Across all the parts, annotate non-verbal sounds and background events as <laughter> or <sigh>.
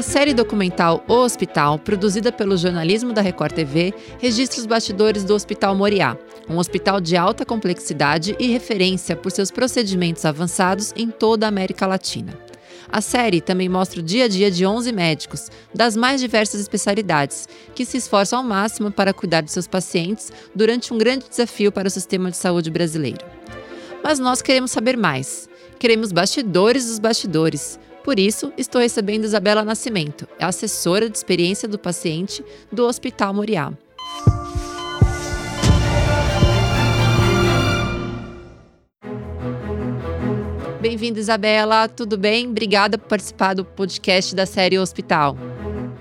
A série documental O Hospital, produzida pelo jornalismo da Record TV, registra os bastidores do Hospital Moriá, um hospital de alta complexidade e referência por seus procedimentos avançados em toda a América Latina. A série também mostra o dia a dia de 11 médicos, das mais diversas especialidades, que se esforçam ao máximo para cuidar de seus pacientes durante um grande desafio para o sistema de saúde brasileiro. Mas nós queremos saber mais. Queremos bastidores dos bastidores. Por isso, estou recebendo Isabela Nascimento, assessora de experiência do paciente do Hospital Moriá. Bem-vinda, Isabela. Tudo bem? Obrigada por participar do podcast da série Hospital.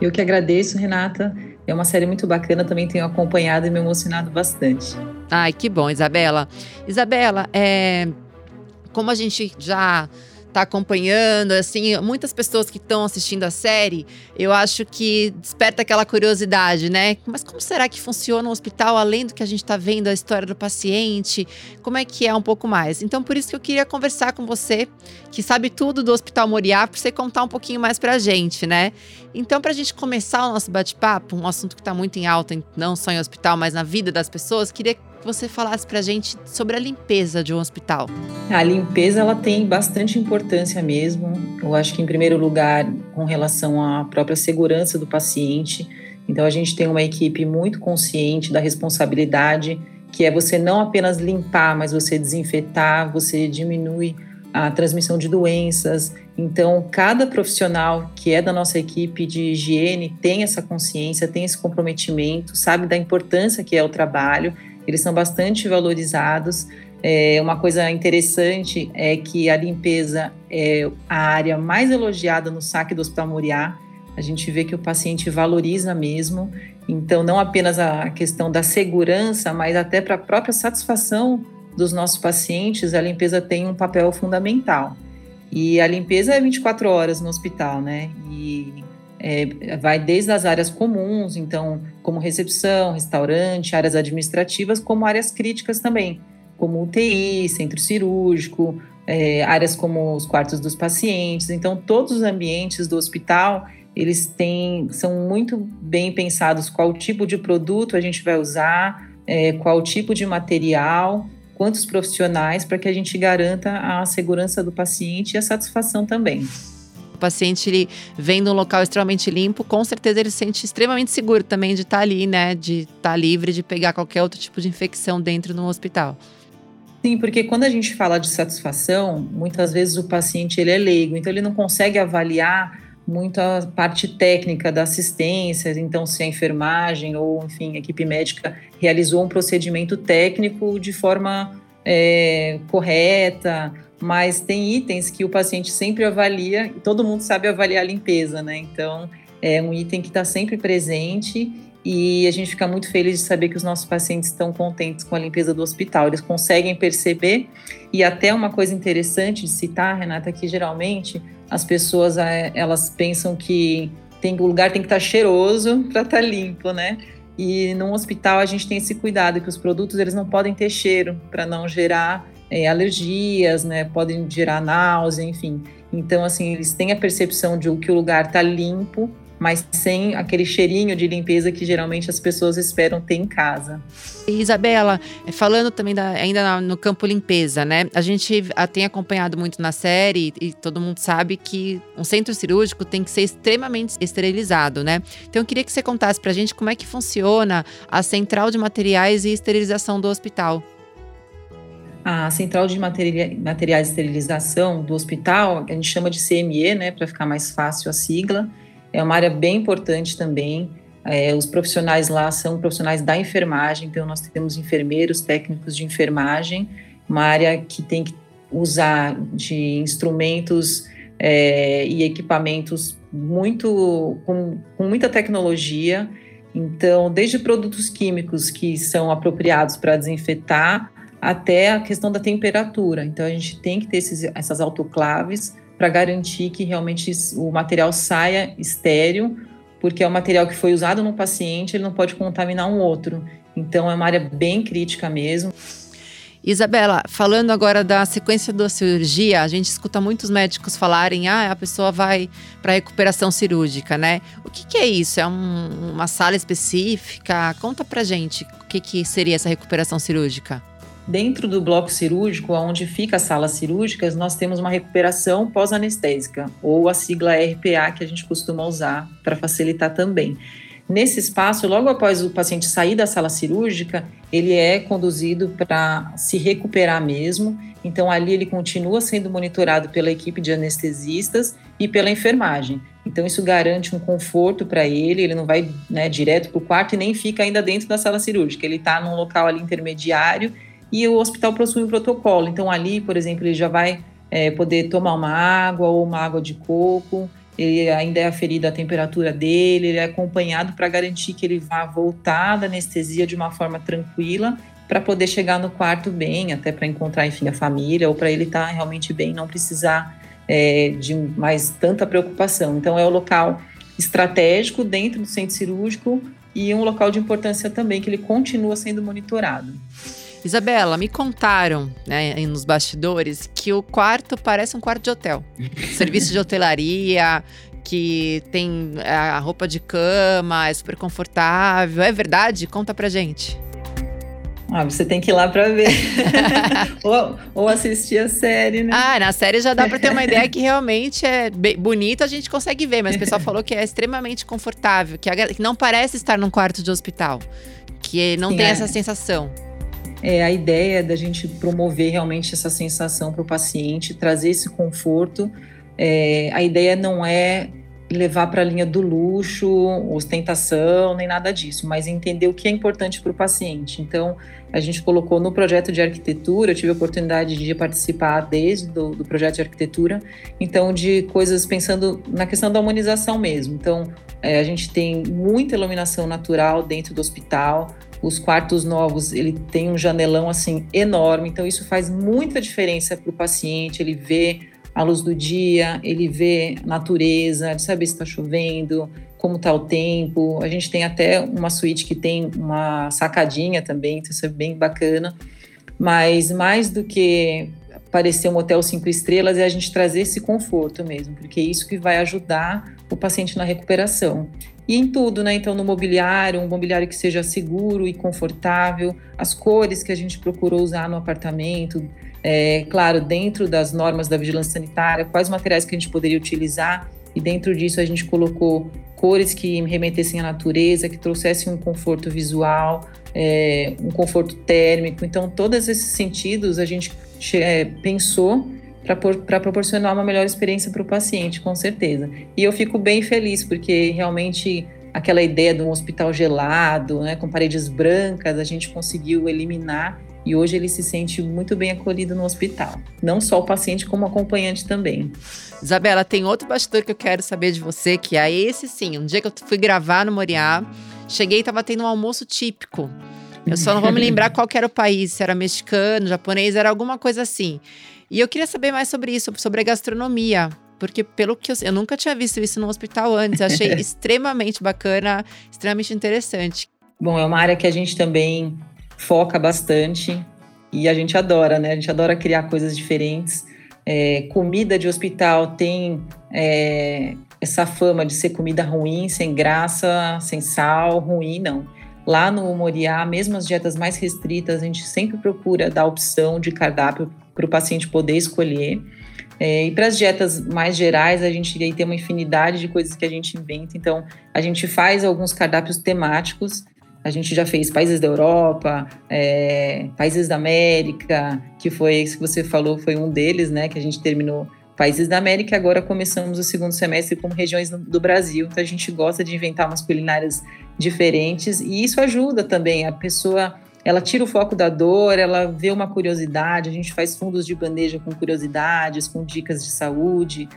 Eu que agradeço, Renata. É uma série muito bacana, também tenho acompanhado e me emocionado bastante. Ai, que bom, Isabela. Isabela, é, como a gente já tá acompanhando, assim, muitas pessoas que estão assistindo a série, eu acho que desperta aquela curiosidade, né? Mas como será que funciona o hospital além do que a gente está vendo a história do paciente? Como é que é um pouco mais? Então, por isso que eu queria conversar com você, que sabe tudo do Hospital Moriá, para você contar um pouquinho mais para a gente, né? Então, para a gente começar o nosso bate-papo, um assunto que está muito em alta, não só em hospital, mas na vida das pessoas, queria que você falasse para a gente sobre a limpeza de um hospital. A limpeza ela tem bastante importância mesmo. Eu acho que em primeiro lugar com relação à própria segurança do paciente. Então a gente tem uma equipe muito consciente da responsabilidade que é você não apenas limpar, mas você desinfetar, você diminui a transmissão de doenças. Então, cada profissional que é da nossa equipe de higiene tem essa consciência, tem esse comprometimento, sabe da importância que é o trabalho eles são bastante valorizados. É, uma coisa interessante é que a limpeza é a área mais elogiada no saque do Hospital Moriá. A gente vê que o paciente valoriza mesmo. Então, não apenas a questão da segurança, mas até para a própria satisfação dos nossos pacientes, a limpeza tem um papel fundamental. E a limpeza é 24 horas no hospital, né? E é, vai desde as áreas comuns, então, como recepção, restaurante, áreas administrativas, como áreas críticas também, como UTI, centro cirúrgico, é, áreas como os quartos dos pacientes. Então, todos os ambientes do hospital, eles têm, são muito bem pensados qual tipo de produto a gente vai usar, é, qual tipo de material, quantos profissionais, para que a gente garanta a segurança do paciente e a satisfação também paciente ele vem num local extremamente limpo, com certeza ele se sente extremamente seguro também de estar tá ali, né? De estar tá livre de pegar qualquer outro tipo de infecção dentro do hospital. Sim, porque quando a gente fala de satisfação, muitas vezes o paciente ele é leigo, então ele não consegue avaliar muito a parte técnica da assistência, então se a enfermagem ou, enfim, a equipe médica realizou um procedimento técnico de forma é, correta, mas tem itens que o paciente sempre avalia, todo mundo sabe avaliar a limpeza, né? Então, é um item que está sempre presente e a gente fica muito feliz de saber que os nossos pacientes estão contentes com a limpeza do hospital. Eles conseguem perceber e até uma coisa interessante de citar, Renata, que geralmente as pessoas é, elas pensam que tem, o lugar tem que estar tá cheiroso para estar tá limpo, né? E num hospital a gente tem esse cuidado que os produtos eles não podem ter cheiro para não gerar é, alergias, né? Podem gerar náusea, enfim. Então, assim, eles têm a percepção de que o lugar está limpo, mas sem aquele cheirinho de limpeza que geralmente as pessoas esperam ter em casa. Isabela, é, falando também da, ainda no campo limpeza, né? A gente tem acompanhado muito na série e todo mundo sabe que um centro cirúrgico tem que ser extremamente esterilizado, né? Então eu queria que você contasse pra gente como é que funciona a central de materiais e esterilização do hospital. A central de materiais de esterilização do hospital, a gente chama de CME, né, para ficar mais fácil a sigla, é uma área bem importante também. É, os profissionais lá são profissionais da enfermagem, então nós temos enfermeiros, técnicos de enfermagem, uma área que tem que usar de instrumentos é, e equipamentos muito com, com muita tecnologia. Então, desde produtos químicos que são apropriados para desinfetar até a questão da temperatura. Então, a gente tem que ter esses, essas autoclaves para garantir que realmente o material saia estéreo, porque é o material que foi usado no paciente, ele não pode contaminar um outro. Então, é uma área bem crítica mesmo. Isabela, falando agora da sequência da cirurgia, a gente escuta muitos médicos falarem: ah, a pessoa vai para recuperação cirúrgica, né? O que, que é isso? É um, uma sala específica? Conta pra gente o que, que seria essa recuperação cirúrgica. Dentro do bloco cirúrgico, onde fica as salas cirúrgicas, nós temos uma recuperação pós-anestésica, ou a sigla RPA que a gente costuma usar para facilitar também. Nesse espaço, logo após o paciente sair da sala cirúrgica, ele é conduzido para se recuperar mesmo. Então, ali ele continua sendo monitorado pela equipe de anestesistas e pela enfermagem. Então, isso garante um conforto para ele, ele não vai né, direto para o quarto e nem fica ainda dentro da sala cirúrgica. Ele está num local ali intermediário e o hospital possui um protocolo. Então, ali, por exemplo, ele já vai é, poder tomar uma água ou uma água de coco ele ainda é aferido a temperatura dele, ele é acompanhado para garantir que ele vá voltar da anestesia de uma forma tranquila para poder chegar no quarto bem, até para encontrar, enfim, a família, ou para ele estar tá realmente bem, não precisar é, de mais tanta preocupação. Então, é o local estratégico dentro do centro cirúrgico e um local de importância também, que ele continua sendo monitorado. Isabela, me contaram, né, nos bastidores, que o quarto parece um quarto de hotel. <laughs> Serviço de hotelaria, que tem é, a roupa de cama, é super confortável. É verdade? Conta pra gente. Ah, você tem que ir lá para ver. <laughs> ou, ou, assistir a série, né? Ah, na série já dá para ter uma ideia que realmente é bonito, a gente consegue ver, mas o pessoal falou que é extremamente confortável, que, que não parece estar num quarto de hospital, que não Sim, tem é. essa sensação é a ideia da gente promover realmente essa sensação para o paciente, trazer esse conforto. É, a ideia não é levar para a linha do luxo, ostentação, nem nada disso, mas entender o que é importante para o paciente. Então, a gente colocou no projeto de arquitetura, eu tive a oportunidade de participar desde do, do projeto de arquitetura, então de coisas pensando na questão da humanização mesmo. Então, é, a gente tem muita iluminação natural dentro do hospital, os quartos novos, ele tem um janelão assim enorme, então isso faz muita diferença para o paciente. Ele vê a luz do dia, ele vê natureza, ele sabe se está chovendo, como está o tempo. A gente tem até uma suíte que tem uma sacadinha também, então isso é bem bacana. Mas mais do que parecer um hotel cinco estrelas é a gente trazer esse conforto mesmo, porque é isso que vai ajudar o paciente na recuperação. E em tudo, né? Então, no mobiliário, um mobiliário que seja seguro e confortável, as cores que a gente procurou usar no apartamento, é, claro, dentro das normas da vigilância sanitária, quais materiais que a gente poderia utilizar, e dentro disso a gente colocou cores que remetessem à natureza, que trouxessem um conforto visual, é, um conforto térmico. Então, todos esses sentidos a gente é, pensou para proporcionar uma melhor experiência para o paciente, com certeza. E eu fico bem feliz, porque realmente aquela ideia de um hospital gelado, né, com paredes brancas, a gente conseguiu eliminar e hoje ele se sente muito bem acolhido no hospital. Não só o paciente, como o acompanhante também. Isabela, tem outro bastidor que eu quero saber de você, que é esse sim. Um dia que eu fui gravar no Moriá, cheguei e estava tendo um almoço típico. Eu só não vou me lembrar <laughs> qual era o país, se era mexicano, japonês, era alguma coisa assim. E eu queria saber mais sobre isso, sobre a gastronomia. Porque, pelo que eu, eu nunca tinha visto isso no hospital antes, achei <laughs> extremamente bacana, extremamente interessante. Bom, é uma área que a gente também foca bastante e a gente adora, né? A gente adora criar coisas diferentes. É, comida de hospital tem é, essa fama de ser comida ruim, sem graça, sem sal, ruim, não. Lá no Moriá, mesmo as dietas mais restritas, a gente sempre procura dar opção de cardápio para o paciente poder escolher. É, e para as dietas mais gerais, a gente tem uma infinidade de coisas que a gente inventa. Então, a gente faz alguns cardápios temáticos. A gente já fez países da Europa, é, países da América, que foi esse que você falou, foi um deles, né? Que a gente terminou países da América. Agora começamos o segundo semestre com regiões do Brasil. Então, a gente gosta de inventar umas culinárias diferentes e isso ajuda também a pessoa ela tira o foco da dor, ela vê uma curiosidade, a gente faz fundos de bandeja com curiosidades, com dicas de saúde.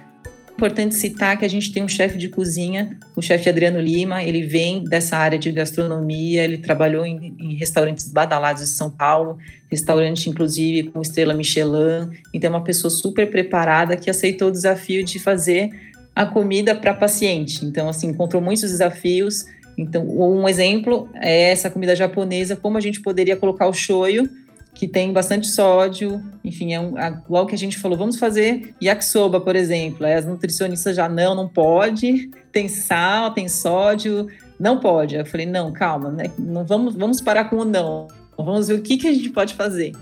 Importante citar que a gente tem um chefe de cozinha, o chefe Adriano Lima, ele vem dessa área de gastronomia, ele trabalhou em, em restaurantes badalados de São Paulo, restaurante inclusive com estrela Michelin, então é uma pessoa super preparada que aceitou o desafio de fazer a comida para paciente. Então, assim, encontrou muitos desafios, então, um exemplo é essa comida japonesa, como a gente poderia colocar o shoyu que tem bastante sódio, enfim, é um, a, logo que a gente falou, vamos fazer yakisoba, por exemplo, as nutricionistas já, não, não pode, tem sal, tem sódio, não pode. Eu falei, não, calma, né? não vamos, vamos parar com o não, vamos ver o que, que a gente pode fazer.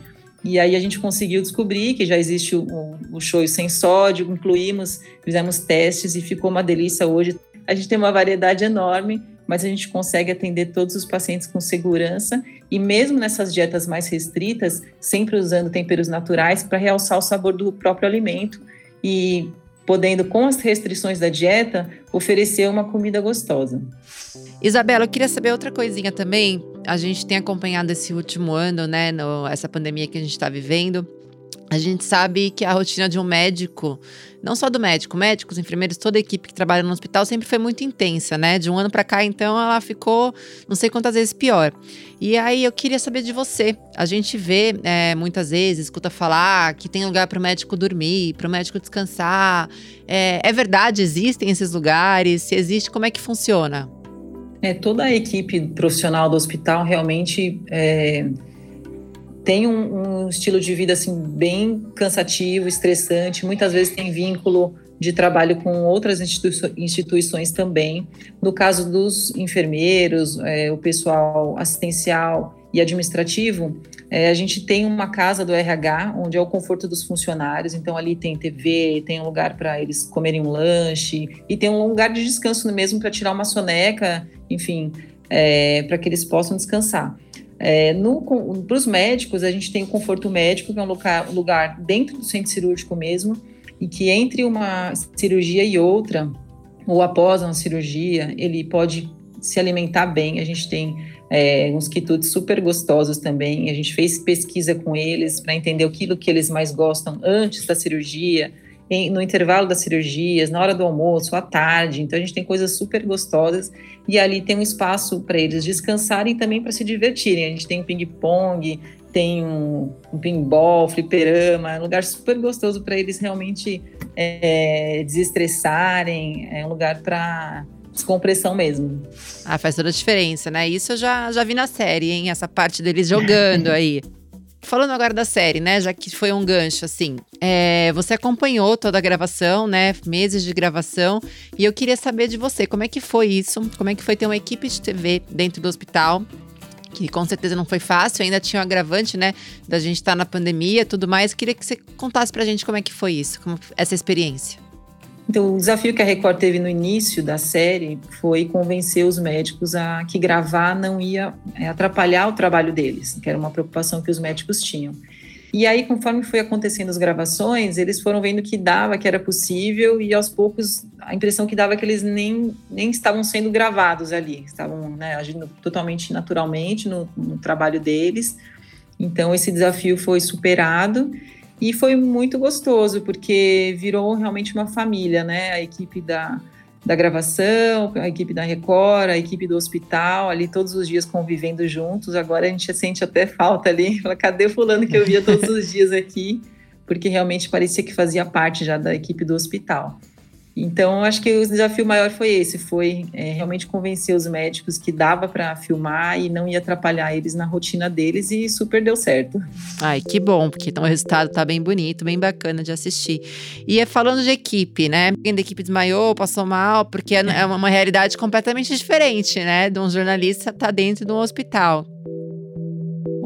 E aí a gente conseguiu descobrir que já existe o, o shoyu sem sódio, incluímos, fizemos testes e ficou uma delícia hoje. A gente tem uma variedade enorme, mas a gente consegue atender todos os pacientes com segurança e mesmo nessas dietas mais restritas, sempre usando temperos naturais para realçar o sabor do próprio alimento e podendo, com as restrições da dieta, oferecer uma comida gostosa. Isabela, eu queria saber outra coisinha também. A gente tem acompanhado esse último ano, né, no, essa pandemia que a gente está vivendo. A gente sabe que a rotina de um médico, não só do médico, médicos, enfermeiros, toda a equipe que trabalha no hospital sempre foi muito intensa, né? De um ano para cá, então, ela ficou não sei quantas vezes pior. E aí eu queria saber de você. A gente vê é, muitas vezes, escuta falar que tem lugar para o médico dormir, para o médico descansar. É, é verdade? Existem esses lugares? Se existe, como é que funciona? É, toda a equipe profissional do hospital realmente é, tem um, um, estilo de vida assim bem cansativo, estressante. Muitas vezes tem vínculo de trabalho com outras instituições também. No caso dos enfermeiros, é, o pessoal assistencial e administrativo, é, a gente tem uma casa do RH, onde é o conforto dos funcionários. Então, ali tem TV, tem um lugar para eles comerem um lanche, e tem um lugar de descanso mesmo para tirar uma soneca, enfim, é, para que eles possam descansar. É, para os médicos, a gente tem o conforto médico, que é um lugar, lugar dentro do centro cirúrgico mesmo, e que entre uma cirurgia e outra, ou após uma cirurgia, ele pode se alimentar bem. A gente tem é, uns quitutes super gostosos também. A gente fez pesquisa com eles para entender aquilo que eles mais gostam antes da cirurgia, em, no intervalo das cirurgias, na hora do almoço, à tarde. Então a gente tem coisas super gostosas e ali tem um espaço para eles descansarem e também para se divertirem. A gente tem um ping-pong, tem um, um pinball, fliperama, é um lugar super gostoso para eles realmente é, desestressarem, é um lugar para descompressão mesmo. Ah, faz toda a diferença, né? Isso eu já, já vi na série, hein? Essa parte deles jogando <laughs> aí. Falando agora da série, né? Já que foi um gancho, assim. É, você acompanhou toda a gravação, né? Meses de gravação. E eu queria saber de você, como é que foi isso? Como é que foi ter uma equipe de TV dentro do hospital? que com certeza não foi fácil, ainda tinha o um agravante, né, da gente estar tá na pandemia, tudo mais. Queria que você contasse pra gente como é que foi isso, essa experiência. Então, o desafio que a Record teve no início da série foi convencer os médicos a que gravar não ia é, atrapalhar o trabalho deles, que era uma preocupação que os médicos tinham. E aí, conforme foi acontecendo as gravações, eles foram vendo que dava, que era possível, e aos poucos a impressão que dava é que eles nem, nem estavam sendo gravados ali, estavam né, agindo totalmente naturalmente no, no trabalho deles. Então, esse desafio foi superado. E foi muito gostoso, porque virou realmente uma família, né? A equipe da, da gravação, a equipe da Record, a equipe do hospital, ali todos os dias convivendo juntos. Agora a gente sente até falta ali. <laughs> Fala, cadê fulano que eu via todos os dias aqui? Porque realmente parecia que fazia parte já da equipe do hospital. Então, acho que o desafio maior foi esse, foi é, realmente convencer os médicos que dava para filmar e não ia atrapalhar eles na rotina deles e super deu certo. Ai, que bom, porque então o resultado tá bem bonito, bem bacana de assistir. E é falando de equipe, né? Quem da equipe desmaiou, passou mal, porque é, é uma realidade completamente diferente, né? De um jornalista tá dentro de um hospital.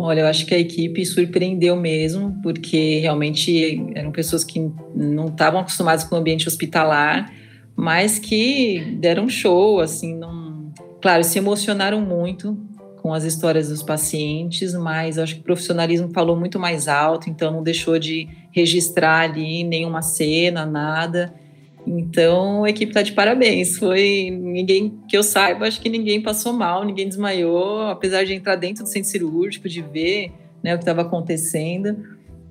Olha, eu acho que a equipe surpreendeu mesmo, porque realmente eram pessoas que não estavam acostumadas com o ambiente hospitalar, mas que deram show, assim, não... claro, se emocionaram muito com as histórias dos pacientes, mas acho que o profissionalismo falou muito mais alto, então não deixou de registrar ali nenhuma cena, nada. Então a equipe está de parabéns. Foi ninguém que eu saiba, acho que ninguém passou mal, ninguém desmaiou, apesar de entrar dentro do centro cirúrgico, de ver né, o que estava acontecendo.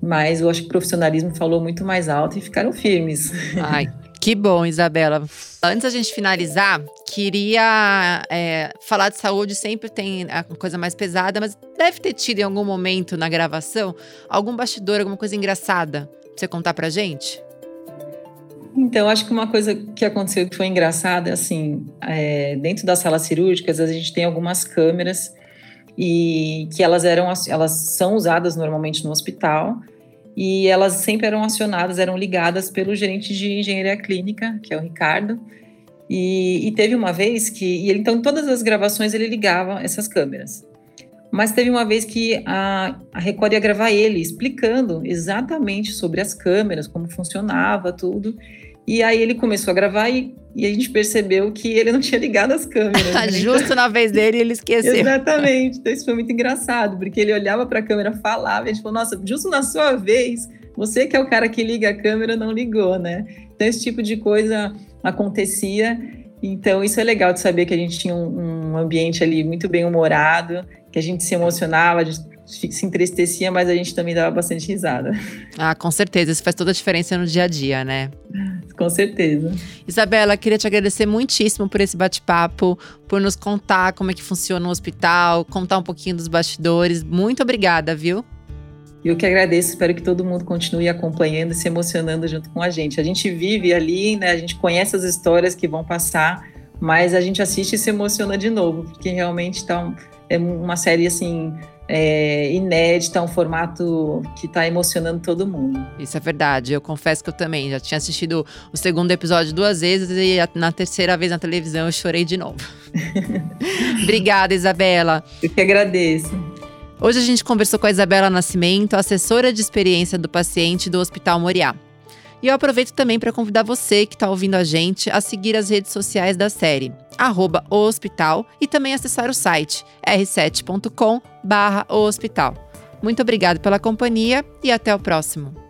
Mas eu acho que o profissionalismo falou muito mais alto e ficaram firmes. Ai, que bom, Isabela. Antes da gente finalizar, queria é, falar de saúde. Sempre tem a coisa mais pesada, mas deve ter tido em algum momento na gravação algum bastidor, alguma coisa engraçada. Pra você contar pra gente? Então, acho que uma coisa que aconteceu que foi engraçada, assim, é, dentro das salas cirúrgicas, a gente tem algumas câmeras e que elas eram elas são usadas normalmente no hospital e elas sempre eram acionadas, eram ligadas pelo gerente de engenharia clínica, que é o Ricardo. E, e teve uma vez que, e ele, então, todas as gravações ele ligava essas câmeras. Mas teve uma vez que a, a Record ia gravar ele explicando exatamente sobre as câmeras, como funcionava tudo. E aí ele começou a gravar e, e a gente percebeu que ele não tinha ligado as câmeras. <laughs> Né? Justo na vez dele ele esqueceu. Exatamente. Então isso foi muito engraçado, porque ele olhava para a câmera, falava, e a gente falou: "Nossa, justo na sua vez, você que é o cara que liga a câmera não ligou, né?" Então esse tipo de coisa acontecia. Então isso é legal de saber que a gente tinha um, um ambiente ali muito bem humorado, que a gente se emocionava, a gente se entristecia, mas a gente também dava bastante risada. Ah, com certeza, isso faz toda a diferença no dia a dia, né? Com certeza. Isabela, queria te agradecer muitíssimo por esse bate-papo, por nos contar como é que funciona o hospital, contar um pouquinho dos bastidores. Muito obrigada, viu? Eu que agradeço, espero que todo mundo continue acompanhando e se emocionando junto com a gente. A gente vive ali, né? A gente conhece as histórias que vão passar, mas a gente assiste e se emociona de novo, porque realmente tá um, é uma série assim é, inédita, um formato que está emocionando todo mundo. Isso é verdade. Eu confesso que eu também já tinha assistido o segundo episódio duas vezes e na terceira vez na televisão eu chorei de novo. <laughs> Obrigada, Isabela. Eu que agradeço. Hoje a gente conversou com a Isabela Nascimento, assessora de experiência do paciente do Hospital Moriá. E eu aproveito também para convidar você que está ouvindo a gente a seguir as redes sociais da série, arroba hospital, e também acessar o site r7.com barra o hospital. Muito obrigada pela companhia e até o próximo.